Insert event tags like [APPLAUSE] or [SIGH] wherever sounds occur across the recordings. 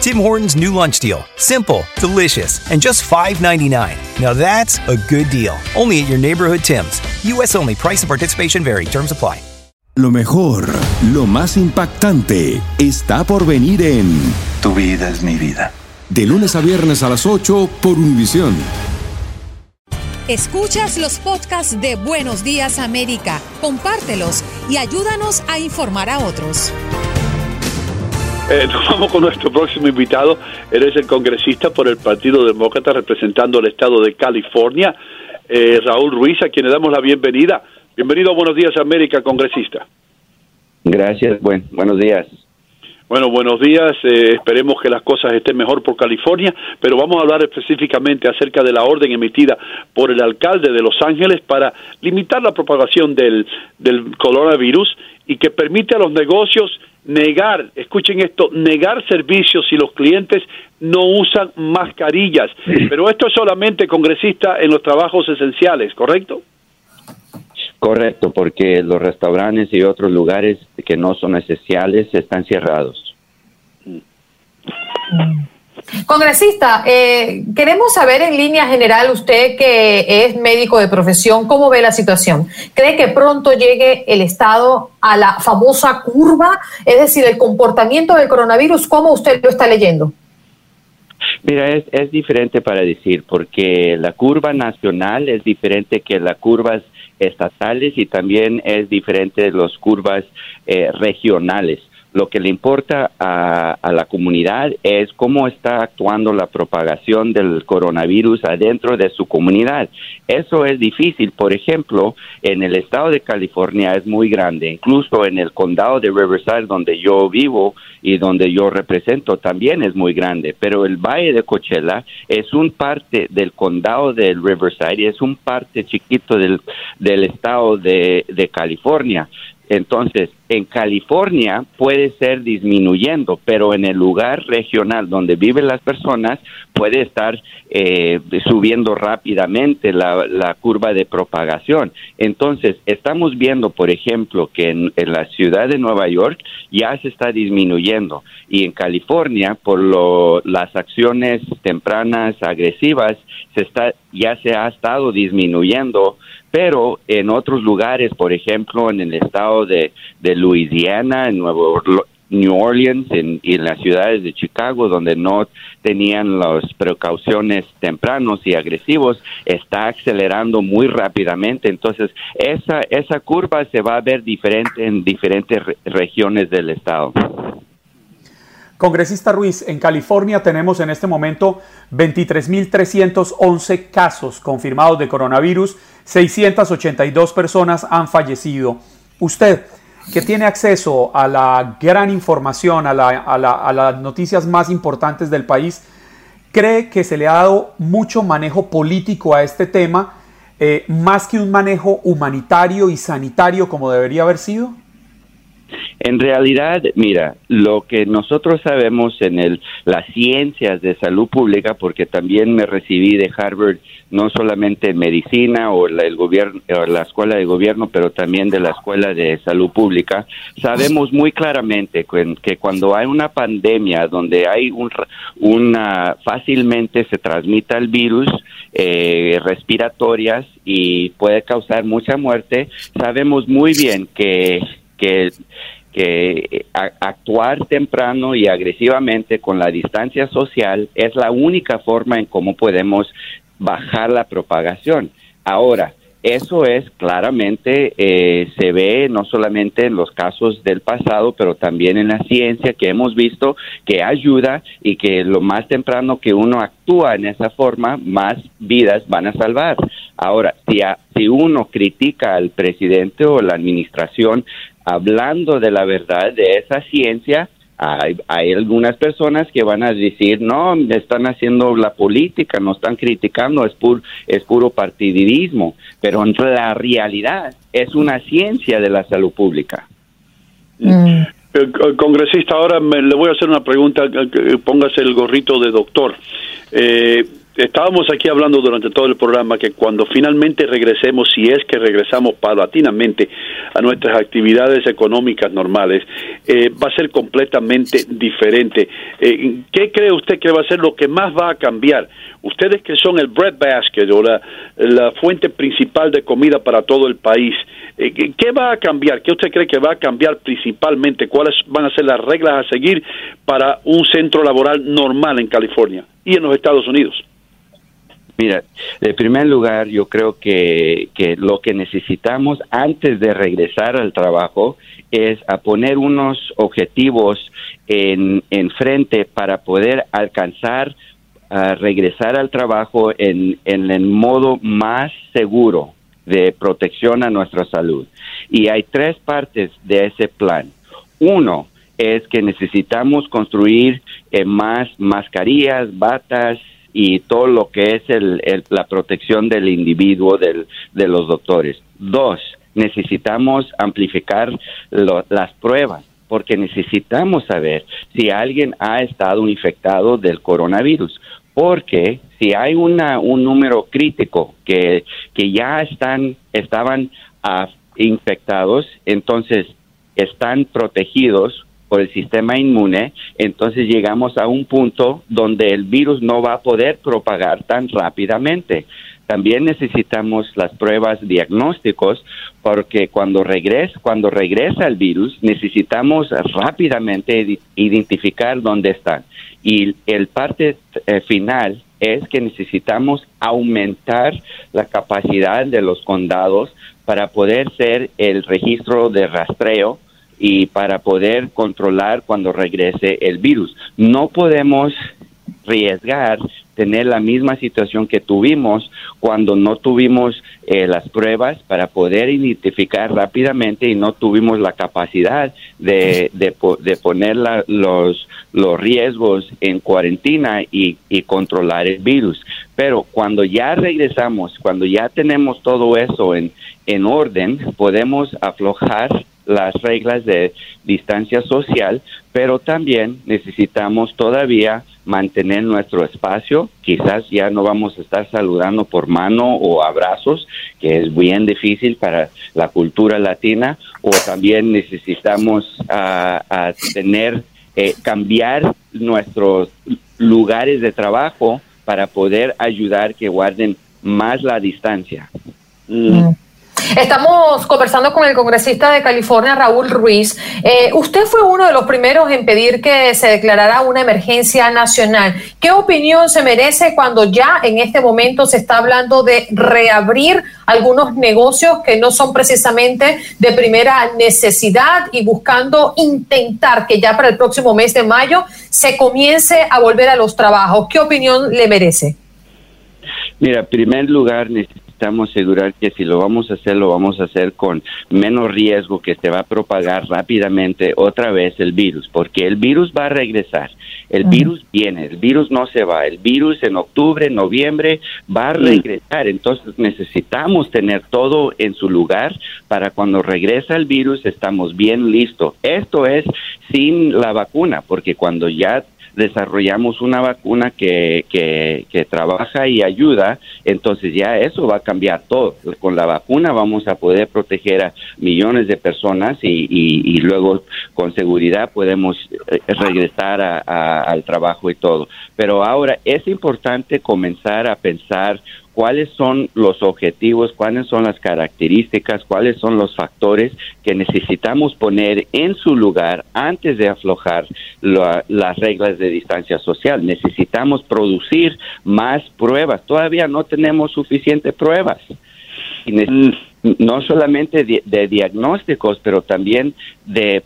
Tim Hortons' new lunch deal. Simple, delicious, and just $5.99. Now that's a good deal. Only at your neighborhood Tim's. U.S. only. Price and participation vary. Terms apply. Lo mejor, lo más impactante, está por venir en Tu vida es mi vida. De lunes a viernes a las 8 por Univisión. Escuchas los podcasts de Buenos Días América, compártelos y ayúdanos a informar a otros. Eh, nos [LAUGHS] vamos con nuestro próximo invitado. Él es el congresista por el Partido Demócrata representando el estado de California, eh, Raúl Ruiz, a quien le damos la bienvenida. Bienvenido Buenos Días América, congresista. Gracias, buen, buenos días. Bueno, buenos días. Eh, esperemos que las cosas estén mejor por California, pero vamos a hablar específicamente acerca de la orden emitida por el alcalde de Los Ángeles para limitar la propagación del, del coronavirus y que permite a los negocios negar, escuchen esto, negar servicios si los clientes no usan mascarillas. Pero esto es solamente, congresista, en los trabajos esenciales, ¿correcto? Correcto, porque los restaurantes y otros lugares que no son esenciales están cerrados. Congresista, eh, queremos saber en línea general, usted que es médico de profesión, ¿cómo ve la situación? ¿Cree que pronto llegue el Estado a la famosa curva? Es decir, el comportamiento del coronavirus, ¿cómo usted lo está leyendo? Mira, es, es diferente para decir, porque la curva nacional es diferente que las curvas estatales y también es diferente de las curvas eh, regionales. Lo que le importa a, la comunidad es cómo está actuando la propagación del coronavirus adentro de su comunidad. Eso es difícil. Por ejemplo, en el estado de California es muy grande. Incluso en el condado de Riverside, donde yo vivo y donde yo represento, también es muy grande. Pero el Valle de Coachella es un parte del condado de Riverside y es un parte chiquito del, del estado de, de California. Entonces, en California puede ser disminuyendo, pero en el lugar regional donde viven las personas puede estar eh, subiendo rápidamente la, curva de propagación. Entonces, estamos viendo, por ejemplo, que en, la ciudad de Nueva York ya se está disminuyendo y en California, por lo, las acciones tempranas agresivas, se está, ya se ha estado disminuyendo pero en otros lugares, por ejemplo, en el estado de Louisiana, en Nuevo New Orleans en, y en las ciudades de Chicago, donde no tenían las precauciones tempranos y agresivos, está acelerando muy rápidamente. Entonces, esa, esa curva se va a ver diferente en diferentes re regiones del estado. Congresista Ruiz, en California tenemos en este momento 23.311 casos confirmados de coronavirus, 682 personas han fallecido. Usted, que tiene acceso a la gran información, a, la, a, la, a las noticias más importantes del país, ¿cree que se le ha dado mucho manejo político a este tema, eh, más que un manejo humanitario y sanitario como debería haber sido? En realidad, mira, lo que nosotros sabemos en el, las ciencias de salud pública, porque también me recibí de Harvard no solamente en medicina o la, el gobierno, la escuela de gobierno, pero también de la escuela de salud pública, sabemos muy claramente que, cuando hay una pandemia donde hay un, una fácilmente se transmita el virus eh, respiratorias y puede causar mucha muerte, sabemos muy bien que que que actuar temprano y agresivamente con la distancia social es la única forma en cómo podemos bajar la propagación. Ahora, eso es claramente, eh, se ve no solamente en los casos del pasado, pero también en la ciencia que hemos visto que ayuda y que lo más temprano que uno actúa en esa forma, más vidas van a salvar. Ahora, si, si uno critica al presidente o la administración hablando de la verdad de esa ciencia, hay, hay, algunas personas que van a decir, no, están haciendo la política, no están criticando, es, pur, es puro partidismo, pero en la realidad es una ciencia de la salud pública. Mm. Congresista, ahora le voy a hacer una pregunta, póngase el gorrito de doctor. Eh, estábamos aquí hablando durante todo el programa que cuando finalmente regresemos, si es que regresamos paulatinamente a nuestras actividades económicas normales, eh, va a ser completamente diferente. Eh, ¿Qué cree usted que va a ser lo que más va a cambiar? Ustedes que son el bread basket o la, fuente principal de comida para todo el país, eh, ¿qué va a cambiar? ¿Qué usted cree que va a cambiar principalmente? ¿Cuáles van a ser las reglas a seguir para un centro laboral normal en California y en los Estados Unidos? Mira, en primer lugar, yo creo que, que, lo que necesitamos antes de regresar al trabajo es a poner unos objetivos en, en frente para poder alcanzar a regresar al trabajo en, en el modo más seguro de protección a nuestra salud. Y hay tres partes de ese plan. Uno es que necesitamos construir eh, más mascarillas, batas, y todo lo que es el, la protección del individuo, del, de los doctores. Dos, necesitamos amplificar las pruebas porque necesitamos saber si alguien ha estado infectado del coronavirus. Porque si hay una, un número crítico que, que ya están, estaban ah, infectados, entonces están protegidos por el sistema inmune, entonces llegamos a un punto donde el virus no va a poder propagar tan rápidamente. También necesitamos las pruebas diagnósticos porque cuando regresa, cuando regresa el virus necesitamos rápidamente identificar dónde están. Y el parte eh, final es que necesitamos aumentar la capacidad de los condados para poder ser el registro de rastreo y para poder controlar cuando regrese el virus. No podemos arriesgar tener la misma situación que tuvimos cuando no tuvimos eh, las pruebas para poder identificar rápidamente y no tuvimos la capacidad de, de, poner los, los riesgos en cuarentena y, y controlar el virus. Pero cuando ya regresamos, cuando ya tenemos todo eso en, en orden, podemos aflojar las reglas de distancia social, pero también necesitamos todavía mantener nuestro espacio. Quizás ya no vamos a estar saludando por mano o abrazos, que es bien difícil para la cultura latina, o también necesitamos uh, tener, eh, cambiar nuestros lugares de trabajo para poder ayudar que guarden más la distancia. Mm. Estamos conversando con el congresista de California, Raúl Ruiz. Eh, usted fue uno de los primeros en pedir que se declarara una emergencia nacional. ¿Qué opinión se merece cuando ya en este momento se está hablando de reabrir algunos negocios que no son precisamente de primera necesidad y buscando intentar que ya para el próximo mes de mayo se comience a volver a los trabajos? ¿Qué opinión le merece? Mira, en primer lugar necesitamos necesitamos asegurar que si lo vamos a hacer, lo vamos a hacer con menos riesgo que se va a propagar rápidamente otra vez el virus, porque el virus va a regresar. El virus viene, el virus no se va. El virus en octubre, noviembre va a regresar. Entonces necesitamos tener todo en su lugar para cuando regresa el virus estamos bien listos. Esto es sin la vacuna, porque cuando ya desarrollamos una vacuna que, que, trabaja y ayuda, entonces ya eso va a cambiar todo. Con la vacuna vamos a poder proteger a millones de personas y, y, luego con seguridad podemos eh, regresar al trabajo y todo. Pero ahora es importante comenzar a pensar cuáles son los objetivos, cuáles son las características, cuáles son los factores que necesitamos poner en su lugar antes de aflojar las reglas de distancia social. Necesitamos producir más pruebas. Todavía no tenemos suficientes pruebas. No solamente de, diagnósticos, pero también de,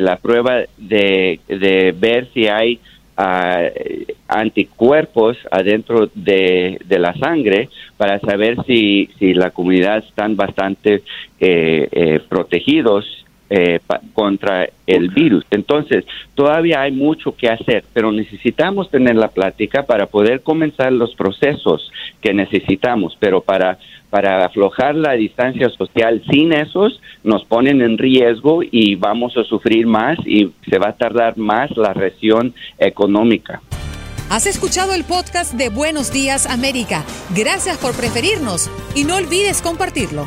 la prueba de ver si hay anticuerpos adentro de, la sangre para saber si, si la comunidad están bastante eh, eh, protegidos eh, contra el virus. Entonces, todavía hay mucho que hacer, pero necesitamos tener la plática para poder comenzar los procesos que necesitamos, pero para para aflojar la distancia social sin esos nos ponen en riesgo y vamos a sufrir más y se va a tardar más la recesión económica. Has escuchado el podcast de Buenos Días América. Gracias por preferirnos y no olvides compartirlo.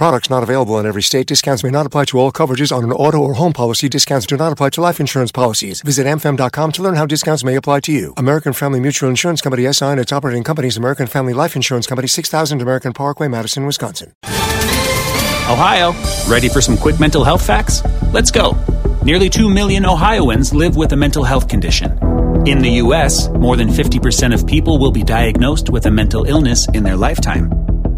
Products not available in every state. Discounts may not apply to all coverages on an auto or home policy. Discounts do not apply to life insurance policies. Visit mfm.com to learn how discounts may apply to you. American Family Mutual Insurance Company SI and its operating companies American Family Life Insurance Company 6000 American Parkway, Madison, Wisconsin. Ohio, ready for some quick mental health facts? Let's go. Nearly 2 million Ohioans live with a mental health condition. In the U.S., more than 50% of people will be diagnosed with a mental illness in their lifetime